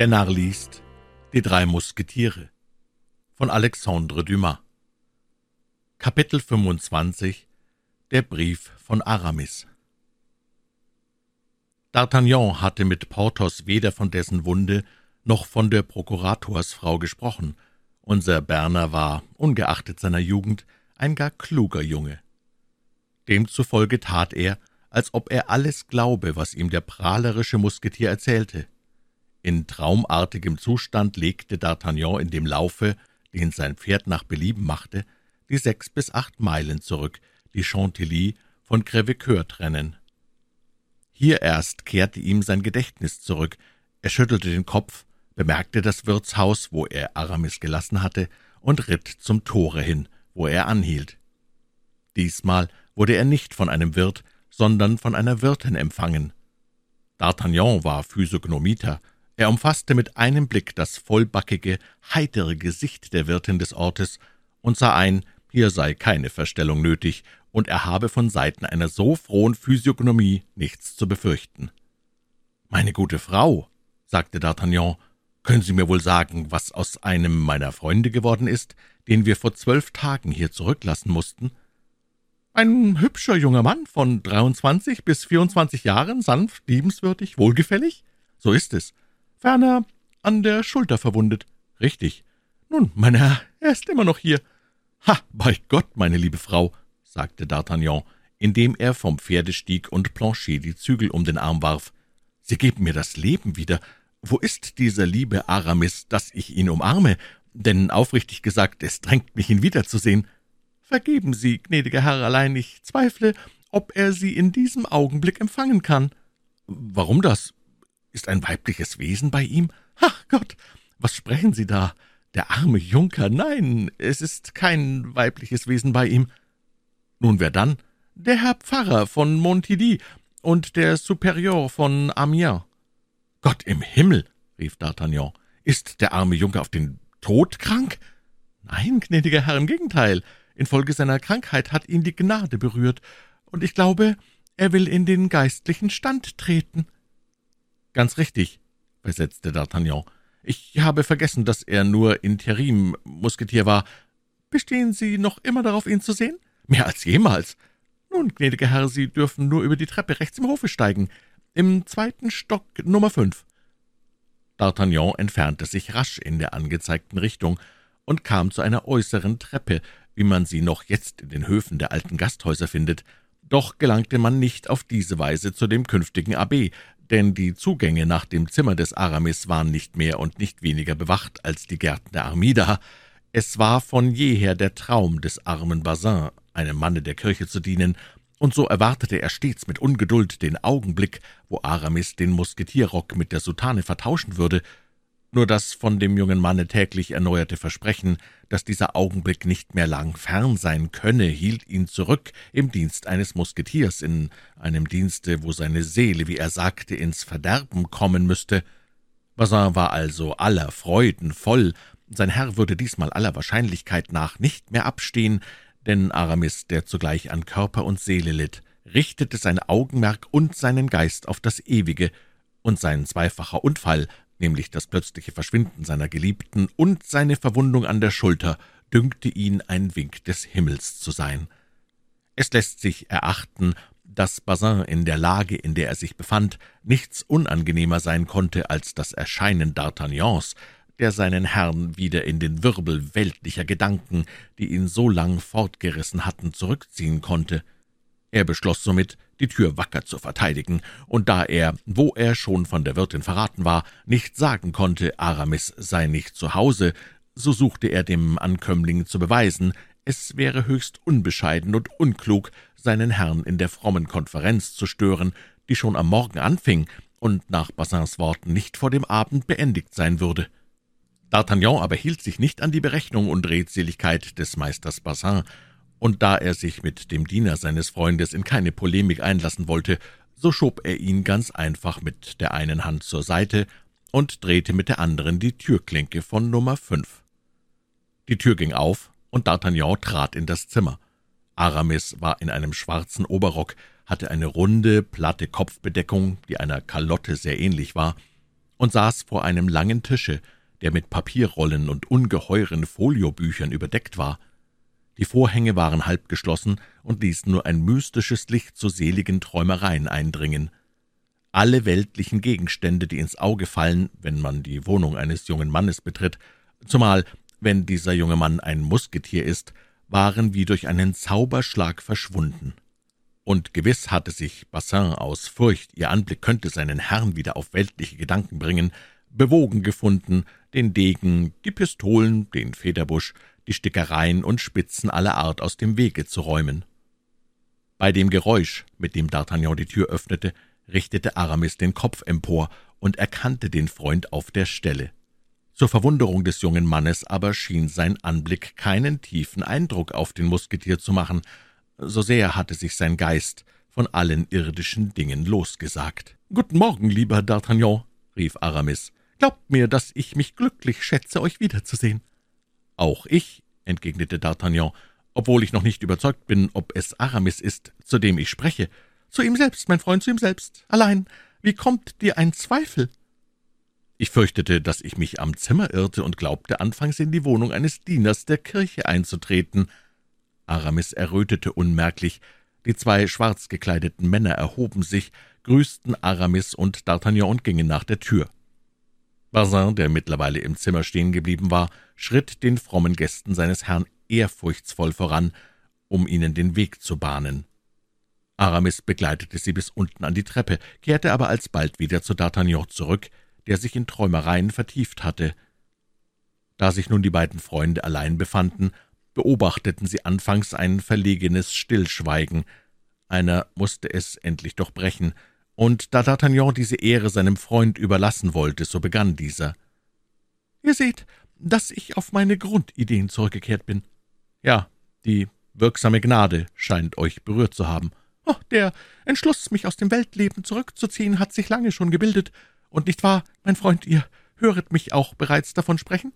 Der Narr liest Die drei Musketiere von Alexandre Dumas Kapitel 25 Der Brief von Aramis D'Artagnan hatte mit Porthos weder von dessen Wunde noch von der Prokuratorsfrau gesprochen. Unser Berner war, ungeachtet seiner Jugend, ein gar kluger Junge. Demzufolge tat er, als ob er alles glaube, was ihm der prahlerische Musketier erzählte. In traumartigem Zustand legte D'Artagnan in dem Laufe, den sein Pferd nach Belieben machte, die sechs bis acht Meilen zurück, die Chantilly von Crèvecoeur trennen. Hier erst kehrte ihm sein Gedächtnis zurück. Er schüttelte den Kopf, bemerkte das Wirtshaus, wo er Aramis gelassen hatte, und ritt zum Tore hin, wo er anhielt. Diesmal wurde er nicht von einem Wirt, sondern von einer Wirtin empfangen. D'Artagnan war Physiognomiter, er umfasste mit einem Blick das vollbackige, heitere Gesicht der Wirtin des Ortes und sah ein, hier sei keine Verstellung nötig, und er habe von Seiten einer so frohen Physiognomie nichts zu befürchten. »Meine gute Frau«, sagte D'Artagnan, »können Sie mir wohl sagen, was aus einem meiner Freunde geworden ist, den wir vor zwölf Tagen hier zurücklassen mussten?« »Ein hübscher junger Mann von dreiundzwanzig bis vierundzwanzig Jahren, sanft, liebenswürdig, wohlgefällig?« »So ist es. Ferner an der Schulter verwundet. Richtig. Nun, mein Herr, er ist immer noch hier. Ha, bei Gott, meine liebe Frau, sagte D'Artagnan, indem er vom Pferde stieg und Planchet die Zügel um den Arm warf. Sie geben mir das Leben wieder. Wo ist dieser liebe Aramis, dass ich ihn umarme? Denn aufrichtig gesagt, es drängt mich, ihn wiederzusehen. Vergeben Sie, gnädiger Herr, allein ich zweifle, ob er Sie in diesem Augenblick empfangen kann. Warum das? Ist ein weibliches Wesen bei ihm? Ach Gott, was sprechen Sie da? Der arme Junker, nein, es ist kein weibliches Wesen bei ihm. Nun, wer dann? Der Herr Pfarrer von Montilly und der Superior von Amiens. Gott im Himmel, rief D'Artagnan, ist der arme Junker auf den Tod krank? Nein, gnädiger Herr, im Gegenteil. Infolge seiner Krankheit hat ihn die Gnade berührt, und ich glaube, er will in den geistlichen Stand treten. »Ganz richtig«, versetzte D'Artagnan. »Ich habe vergessen, dass er nur Interim-Musketier war. Bestehen Sie noch immer darauf, ihn zu sehen?« »Mehr als jemals.« »Nun, gnädiger Herr, Sie dürfen nur über die Treppe rechts im Hofe steigen. Im zweiten Stock Nummer fünf.« D'Artagnan entfernte sich rasch in der angezeigten Richtung und kam zu einer äußeren Treppe, wie man sie noch jetzt in den Höfen der alten Gasthäuser findet. Doch gelangte man nicht auf diese Weise zu dem künftigen Abb, denn die Zugänge nach dem Zimmer des Aramis waren nicht mehr und nicht weniger bewacht als die Gärten der Armida. Es war von jeher der Traum des armen Bazin, einem Manne der Kirche zu dienen, und so erwartete er stets mit Ungeduld den Augenblick, wo Aramis den Musketierrock mit der Soutane vertauschen würde, nur das von dem jungen Manne täglich erneuerte Versprechen, dass dieser Augenblick nicht mehr lang fern sein könne, hielt ihn zurück im Dienst eines Musketiers, in einem Dienste, wo seine Seele, wie er sagte, ins Verderben kommen müsste. Bazin war also aller Freuden voll, sein Herr würde diesmal aller Wahrscheinlichkeit nach nicht mehr abstehen, denn Aramis, der zugleich an Körper und Seele litt, richtete sein Augenmerk und seinen Geist auf das Ewige, und sein zweifacher Unfall nämlich das plötzliche Verschwinden seiner Geliebten und seine Verwundung an der Schulter, dünkte ihn ein Wink des Himmels zu sein. Es lässt sich erachten, dass Bazin in der Lage, in der er sich befand, nichts unangenehmer sein konnte als das Erscheinen D'Artagnans, der seinen Herrn wieder in den Wirbel weltlicher Gedanken, die ihn so lang fortgerissen hatten, zurückziehen konnte. Er beschloss somit, die Tür wacker zu verteidigen, und da er, wo er schon von der Wirtin verraten war, nicht sagen konnte, Aramis sei nicht zu Hause, so suchte er dem Ankömmling zu beweisen, es wäre höchst unbescheiden und unklug, seinen Herrn in der frommen Konferenz zu stören, die schon am Morgen anfing und nach Bassins Worten nicht vor dem Abend beendigt sein würde. D'Artagnan aber hielt sich nicht an die Berechnung und Redseligkeit des Meisters Bassin, und da er sich mit dem Diener seines Freundes in keine Polemik einlassen wollte, so schob er ihn ganz einfach mit der einen Hand zur Seite und drehte mit der anderen die Türklinke von Nummer fünf. Die Tür ging auf, und D'Artagnan trat in das Zimmer. Aramis war in einem schwarzen Oberrock, hatte eine runde, platte Kopfbedeckung, die einer Kalotte sehr ähnlich war, und saß vor einem langen Tische, der mit Papierrollen und ungeheuren Foliobüchern überdeckt war. Die Vorhänge waren halb geschlossen und ließen nur ein mystisches Licht zu seligen Träumereien eindringen. Alle weltlichen Gegenstände, die ins Auge fallen, wenn man die Wohnung eines jungen Mannes betritt, zumal wenn dieser junge Mann ein Musketier ist, waren wie durch einen Zauberschlag verschwunden. Und gewiss hatte sich Bassin aus Furcht, ihr Anblick könnte seinen Herrn wieder auf weltliche Gedanken bringen, bewogen gefunden, den Degen, die Pistolen, den Federbusch, die Stickereien und Spitzen aller Art aus dem Wege zu räumen. Bei dem Geräusch, mit dem D'Artagnan die Tür öffnete, richtete Aramis den Kopf empor und erkannte den Freund auf der Stelle. Zur Verwunderung des jungen Mannes aber schien sein Anblick keinen tiefen Eindruck auf den Musketier zu machen, so sehr hatte sich sein Geist von allen irdischen Dingen losgesagt. »Guten Morgen, lieber D'Artagnan«, rief Aramis. »Glaubt mir, dass ich mich glücklich schätze, euch wiederzusehen.« »Auch ich«, entgegnete D'Artagnan, »obwohl ich noch nicht überzeugt bin, ob es Aramis ist, zu dem ich spreche.« »Zu ihm selbst, mein Freund, zu ihm selbst. Allein, wie kommt dir ein Zweifel?« ich fürchtete, dass ich mich am Zimmer irrte und glaubte anfangs in die Wohnung eines Dieners der Kirche einzutreten. Aramis errötete unmerklich. Die zwei schwarz gekleideten Männer erhoben sich, grüßten Aramis und D'Artagnan und gingen nach der Tür. Bazin, der mittlerweile im Zimmer stehen geblieben war, schritt den frommen Gästen seines Herrn ehrfurchtsvoll voran, um ihnen den Weg zu bahnen. Aramis begleitete sie bis unten an die Treppe, kehrte aber alsbald wieder zu D'Artagnan zurück, der sich in Träumereien vertieft hatte. Da sich nun die beiden Freunde allein befanden, beobachteten sie anfangs ein verlegenes Stillschweigen. Einer musste es endlich doch brechen, und da D'Artagnan diese Ehre seinem Freund überlassen wollte, so begann dieser. »Ihr seht, dass ich auf meine Grundideen zurückgekehrt bin. Ja, die wirksame Gnade scheint euch berührt zu haben. Oh, der Entschluss, mich aus dem Weltleben zurückzuziehen, hat sich lange schon gebildet, und nicht wahr, mein Freund, ihr höret mich auch bereits davon sprechen?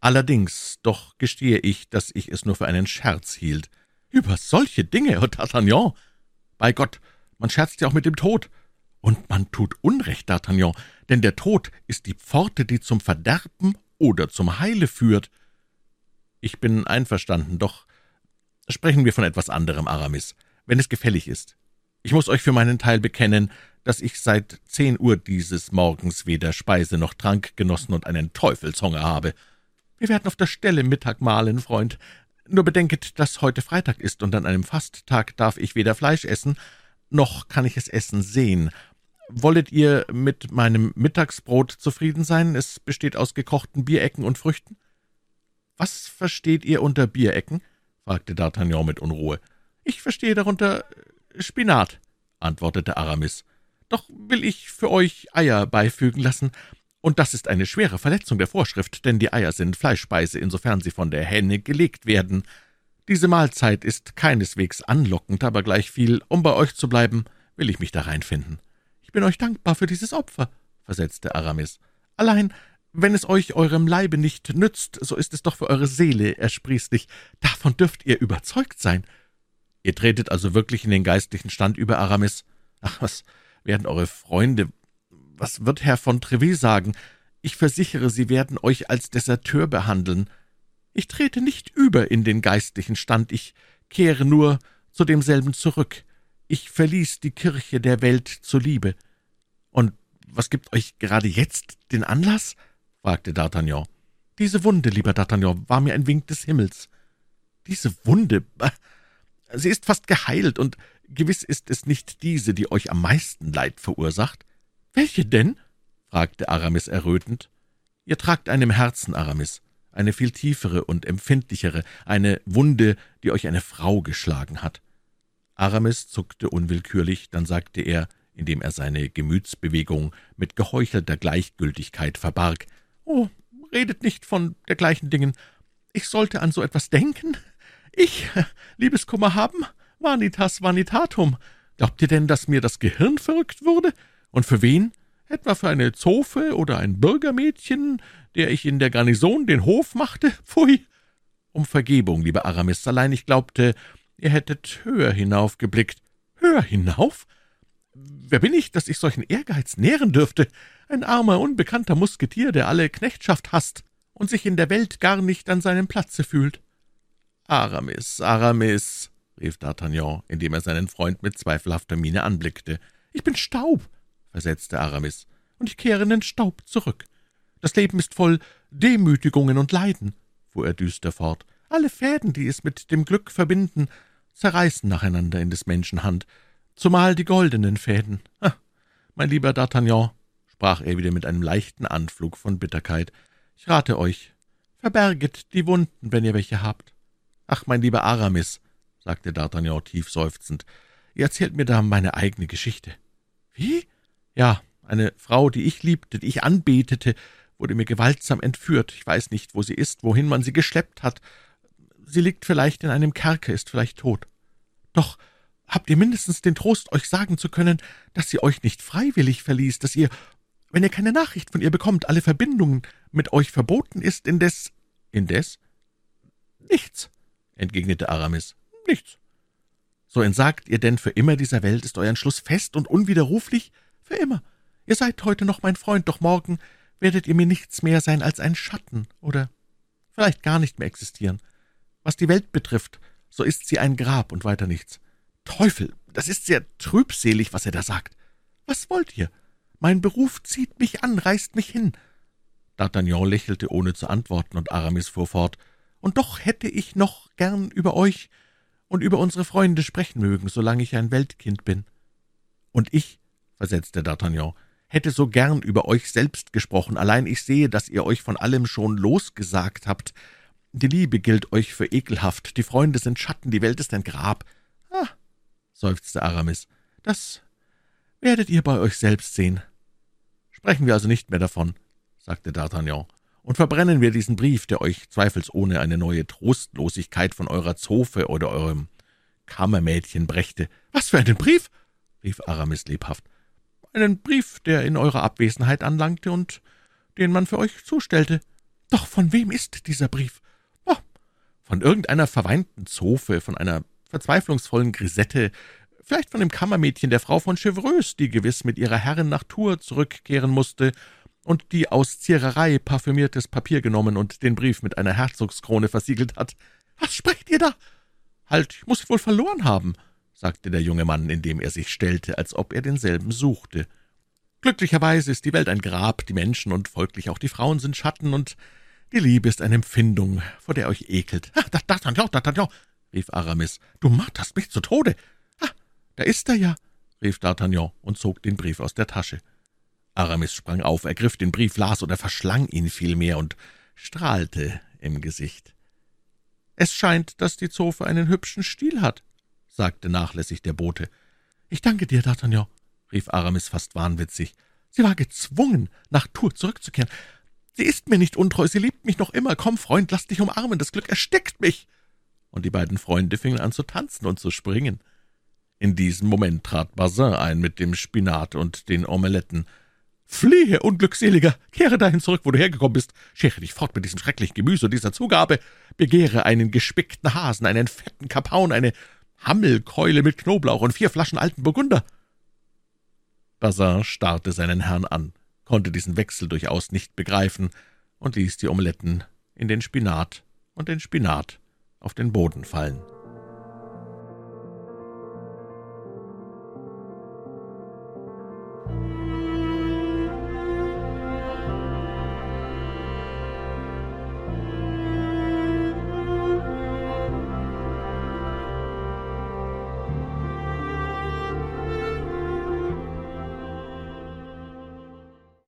Allerdings, doch gestehe ich, dass ich es nur für einen Scherz hielt. Über solche Dinge, oh D'Artagnan! Bei Gott, man scherzt ja auch mit dem Tod. Und man tut Unrecht, D'Artagnan, denn der Tod ist die Pforte, die zum Verderben oder zum Heile führt. Ich bin einverstanden, doch sprechen wir von etwas anderem, Aramis, wenn es gefällig ist. Ich muss euch für meinen Teil bekennen, dass ich seit zehn Uhr dieses Morgens weder Speise noch Trank genossen und einen Teufelshunger habe. Wir werden auf der Stelle Mittag mahlen, Freund. Nur bedenket, dass heute Freitag ist, und an einem Fasttag darf ich weder Fleisch essen, noch kann ich es essen sehen. Wollet ihr mit meinem Mittagsbrot zufrieden sein? Es besteht aus gekochten Bierecken und Früchten. Was versteht ihr unter Bierecken? fragte D'Artagnan mit Unruhe. Ich verstehe darunter Spinat, antwortete Aramis. Doch will ich für euch Eier beifügen lassen, und das ist eine schwere Verletzung der Vorschrift, denn die Eier sind Fleischspeise, insofern sie von der Henne gelegt werden. Diese Mahlzeit ist keineswegs anlockend, aber gleichviel, um bei euch zu bleiben, will ich mich da reinfinden. Ich bin euch dankbar für dieses Opfer, versetzte Aramis. Allein, wenn es euch eurem Leibe nicht nützt, so ist es doch für eure Seele ersprießlich. Davon dürft ihr überzeugt sein. Ihr tretet also wirklich in den geistlichen Stand über, Aramis? Ach, was werden eure Freunde, was wird Herr von Trevet sagen? Ich versichere, sie werden euch als Deserteur behandeln. Ich trete nicht über in den geistlichen Stand, ich kehre nur zu demselben zurück. Ich verließ die Kirche der Welt zur Liebe. Und was gibt euch gerade jetzt den Anlass? fragte D'Artagnan. Diese Wunde, lieber D'Artagnan, war mir ein Wink des Himmels. Diese Wunde, sie ist fast geheilt, und Gewiss ist es nicht diese, die euch am meisten Leid verursacht. Welche denn? fragte Aramis errötend. Ihr tragt einem Herzen, Aramis, eine viel tiefere und empfindlichere, eine Wunde, die euch eine Frau geschlagen hat. Aramis zuckte unwillkürlich, dann sagte er, indem er seine Gemütsbewegung mit geheuchelter Gleichgültigkeit verbarg, »Oh, redet nicht von dergleichen Dingen. Ich sollte an so etwas denken? Ich Liebeskummer haben? Vanitas vanitatum. Glaubt ihr denn, dass mir das Gehirn verrückt wurde? Und für wen? Etwa für eine Zofe oder ein Bürgermädchen, der ich in der Garnison den Hof machte? Pfui! Um Vergebung, lieber Aramis, allein ich glaubte, ihr hättet höher hinaufgeblickt. Höher hinauf? »Wer bin ich, dass ich solchen Ehrgeiz nähren dürfte? Ein armer, unbekannter Musketier, der alle Knechtschaft hasst und sich in der Welt gar nicht an seinem Platze fühlt.« »Aramis, Aramis«, rief D'Artagnan, indem er seinen Freund mit zweifelhafter Miene anblickte. »Ich bin Staub«, versetzte Aramis, »und ich kehre in den Staub zurück. Das Leben ist voll Demütigungen und Leiden«, fuhr er düster fort. »Alle Fäden, die es mit dem Glück verbinden, zerreißen nacheinander in des Menschen Hand, zumal die goldenen Fäden. Ah, mein lieber D'Artagnan«, sprach er wieder mit einem leichten Anflug von Bitterkeit, »ich rate euch, verberget die Wunden, wenn ihr welche habt. Ach, mein lieber Aramis«, sagte D'Artagnan tief seufzend, »ihr erzählt mir da meine eigene Geschichte.« »Wie?« »Ja, eine Frau, die ich liebte, die ich anbetete, wurde mir gewaltsam entführt. Ich weiß nicht, wo sie ist, wohin man sie geschleppt hat. Sie liegt vielleicht in einem Kerker, ist vielleicht tot. Doch habt ihr mindestens den Trost, euch sagen zu können, dass sie euch nicht freiwillig verließ, dass ihr, wenn ihr keine Nachricht von ihr bekommt, alle Verbindungen mit euch verboten ist, indes... Indes? Nichts, entgegnete Aramis. Nichts. So entsagt ihr denn für immer dieser Welt, ist euer Entschluss fest und unwiderruflich? Für immer. Ihr seid heute noch mein Freund, doch morgen werdet ihr mir nichts mehr sein als ein Schatten oder vielleicht gar nicht mehr existieren. Was die Welt betrifft, so ist sie ein Grab und weiter nichts. Teufel, das ist sehr trübselig, was er da sagt. Was wollt ihr? Mein Beruf zieht mich an, reißt mich hin. D'Artagnan lächelte, ohne zu antworten, und Aramis fuhr fort. Und doch hätte ich noch gern über euch und über unsere Freunde sprechen mögen, solange ich ein Weltkind bin. Und ich, versetzte D'Artagnan, hätte so gern über euch selbst gesprochen, allein ich sehe, dass ihr euch von allem schon losgesagt habt. Die Liebe gilt euch für ekelhaft, die Freunde sind Schatten, die Welt ist ein Grab. Ah, seufzte Aramis, das werdet ihr bei euch selbst sehen. Sprechen wir also nicht mehr davon, sagte D'Artagnan, und verbrennen wir diesen Brief, der euch zweifelsohne eine neue Trostlosigkeit von eurer Zofe oder eurem Kammermädchen brächte. Was für einen Brief? rief Aramis lebhaft einen Brief, der in eurer Abwesenheit anlangte und den man für euch zustellte. Doch von wem ist dieser Brief? Von irgendeiner verweinten Zofe, von einer verzweiflungsvollen Grisette, vielleicht von dem Kammermädchen der Frau von Chevreuse, die gewiss mit ihrer Herrin nach Tours zurückkehren musste und die aus Ziererei parfümiertes Papier genommen und den Brief mit einer Herzogskrone versiegelt hat. Was sprecht ihr da? Halt, ich ihn wohl verloren haben sagte der junge Mann, indem er sich stellte, als ob er denselben suchte. Glücklicherweise ist die Welt ein Grab, die Menschen und folglich auch die Frauen sind Schatten, und die Liebe ist eine Empfindung, vor der euch ekelt. Ah, D'Artagnan, D'Artagnan, rief Aramis, du marterst mich zu Tode. Ah, da ist er ja, rief D'Artagnan und zog den Brief aus der Tasche. Aramis sprang auf, ergriff den Brief, las oder verschlang ihn vielmehr und strahlte im Gesicht. Es scheint, dass die Zofe einen hübschen Stil hat, sagte nachlässig der Bote. »Ich danke dir, D'Artagnan«, rief Aramis fast wahnwitzig. »Sie war gezwungen, nach Tours zurückzukehren. Sie ist mir nicht untreu, sie liebt mich noch immer. Komm, Freund, lass dich umarmen, das Glück erstickt mich!« Und die beiden Freunde fingen an zu tanzen und zu springen. In diesem Moment trat Bazin ein mit dem Spinat und den Omeletten. »Fliehe, Unglückseliger! Kehre dahin zurück, wo du hergekommen bist! Schere dich fort mit diesem schrecklichen Gemüse und dieser Zugabe! Begehre einen gespickten Hasen, einen fetten Kapaun, eine Hammelkeule mit Knoblauch und vier Flaschen alten Burgunder.« Bazin starrte seinen Herrn an, konnte diesen Wechsel durchaus nicht begreifen und ließ die Omeletten in den Spinat und den Spinat auf den Boden fallen.